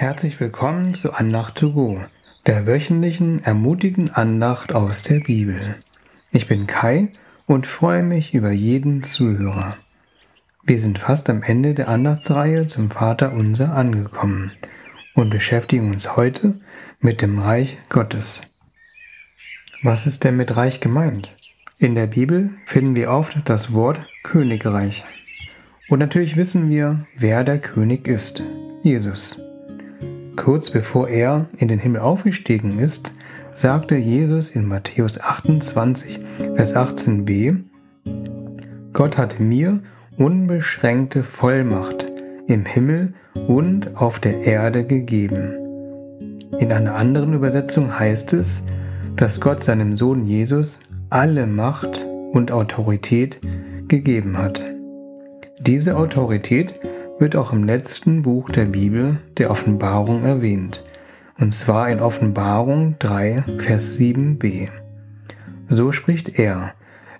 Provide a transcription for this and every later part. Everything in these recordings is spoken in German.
Herzlich willkommen zu Andacht to go, der wöchentlichen ermutigenden Andacht aus der Bibel. Ich bin Kai und freue mich über jeden Zuhörer. Wir sind fast am Ende der Andachtsreihe zum Vater unser angekommen und beschäftigen uns heute mit dem Reich Gottes. Was ist denn mit Reich gemeint? In der Bibel finden wir oft das Wort Königreich. Und natürlich wissen wir, wer der König ist. Jesus. Kurz bevor er in den Himmel aufgestiegen ist, sagte Jesus in Matthäus 28, Vers 18b, Gott hat mir unbeschränkte Vollmacht im Himmel und auf der Erde gegeben. In einer anderen Übersetzung heißt es, dass Gott seinem Sohn Jesus alle Macht und Autorität gegeben hat. Diese Autorität wird auch im letzten Buch der Bibel, der Offenbarung, erwähnt, und zwar in Offenbarung 3, Vers 7b. So spricht er,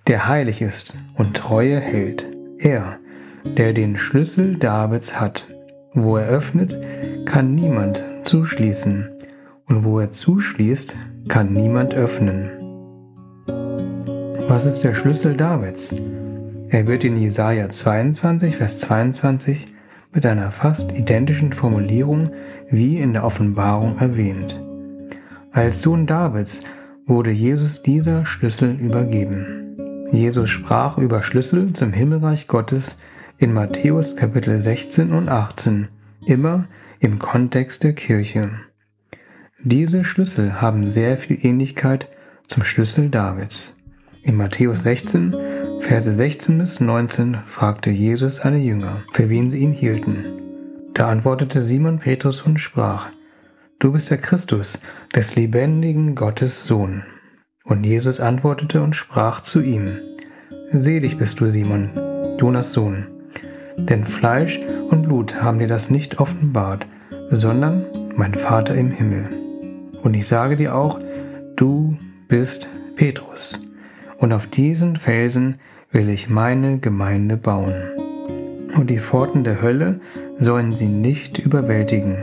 der heilig ist und Treue hält, er, der den Schlüssel Davids hat. Wo er öffnet, kann niemand zuschließen, und wo er zuschließt, kann niemand öffnen. Was ist der Schlüssel Davids? Er wird in Jesaja 22, Vers 22 mit einer fast identischen Formulierung wie in der Offenbarung erwähnt. Als Sohn Davids wurde Jesus dieser Schlüssel übergeben. Jesus sprach über Schlüssel zum Himmelreich Gottes in Matthäus Kapitel 16 und 18, immer im Kontext der Kirche. Diese Schlüssel haben sehr viel Ähnlichkeit zum Schlüssel Davids. In Matthäus 16 Verse 16 bis 19 fragte Jesus seine Jünger, für wen sie ihn hielten. Da antwortete Simon Petrus und sprach, Du bist der Christus, des lebendigen Gottes Sohn. Und Jesus antwortete und sprach zu ihm, Selig bist du, Simon, Jonas Sohn, denn Fleisch und Blut haben dir das nicht offenbart, sondern mein Vater im Himmel. Und ich sage dir auch, du bist Petrus, und auf diesen Felsen will ich meine Gemeinde bauen. Und die Pforten der Hölle sollen sie nicht überwältigen.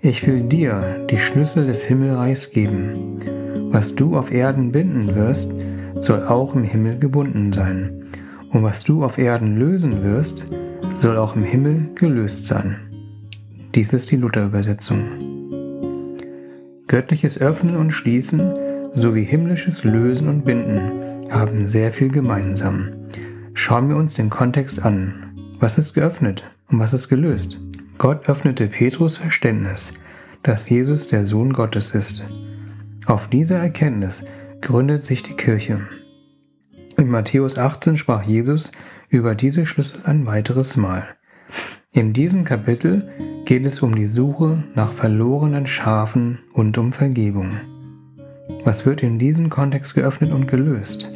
Ich will dir die Schlüssel des Himmelreichs geben. Was du auf Erden binden wirst, soll auch im Himmel gebunden sein. Und was du auf Erden lösen wirst, soll auch im Himmel gelöst sein. Dies ist die Luther-Übersetzung. Göttliches Öffnen und Schließen sowie himmlisches Lösen und Binden haben sehr viel gemeinsam. Schauen wir uns den Kontext an. Was ist geöffnet und was ist gelöst? Gott öffnete Petrus Verständnis, dass Jesus der Sohn Gottes ist. Auf dieser Erkenntnis gründet sich die Kirche. In Matthäus 18 sprach Jesus über diese Schlüssel ein weiteres Mal. In diesem Kapitel geht es um die Suche nach verlorenen Schafen und um Vergebung. Was wird in diesem Kontext geöffnet und gelöst?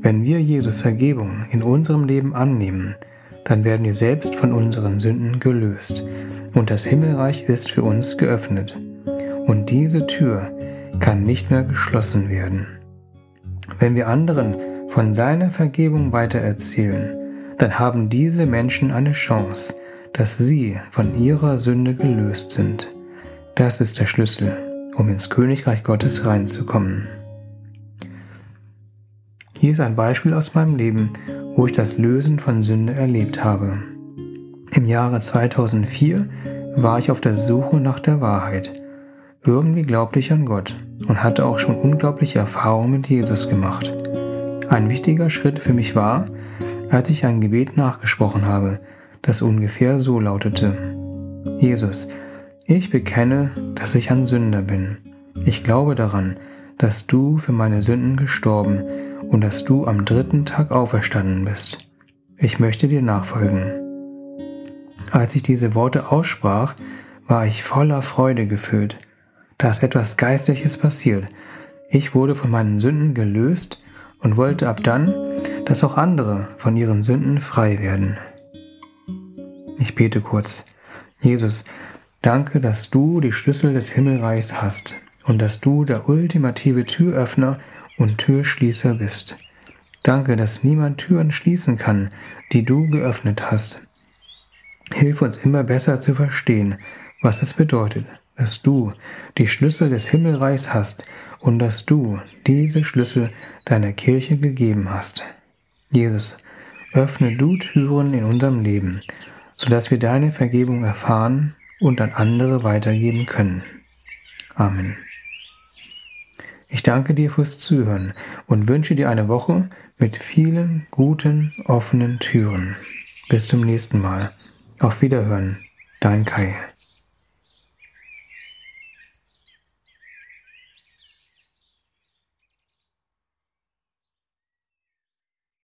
Wenn wir Jesus Vergebung in unserem Leben annehmen, dann werden wir selbst von unseren Sünden gelöst und das Himmelreich ist für uns geöffnet. Und diese Tür kann nicht mehr geschlossen werden. Wenn wir anderen von seiner Vergebung weitererzählen, dann haben diese Menschen eine Chance, dass sie von ihrer Sünde gelöst sind. Das ist der Schlüssel um ins Königreich Gottes reinzukommen. Hier ist ein Beispiel aus meinem Leben, wo ich das Lösen von Sünde erlebt habe. Im Jahre 2004 war ich auf der Suche nach der Wahrheit. Irgendwie glaubte ich an Gott und hatte auch schon unglaubliche Erfahrungen mit Jesus gemacht. Ein wichtiger Schritt für mich war, als ich ein Gebet nachgesprochen habe, das ungefähr so lautete. Jesus, ich bekenne, dass ich ein Sünder bin. Ich glaube daran, dass du für meine Sünden gestorben und dass du am dritten Tag auferstanden bist. Ich möchte dir nachfolgen. Als ich diese Worte aussprach, war ich voller Freude gefüllt. Da ist etwas Geistliches passiert. Ich wurde von meinen Sünden gelöst und wollte ab dann, dass auch andere von ihren Sünden frei werden. Ich bete kurz. Jesus, Danke, dass du die Schlüssel des Himmelreichs hast und dass du der ultimative Türöffner und Türschließer bist. Danke, dass niemand Türen schließen kann, die du geöffnet hast. Hilf uns immer besser zu verstehen, was es bedeutet, dass du die Schlüssel des Himmelreichs hast und dass du diese Schlüssel deiner Kirche gegeben hast. Jesus, öffne du Türen in unserem Leben, sodass wir deine Vergebung erfahren und an andere weitergeben können. Amen. Ich danke dir fürs Zuhören und wünsche dir eine Woche mit vielen guten, offenen Türen. Bis zum nächsten Mal. Auf Wiederhören. Dein Kai.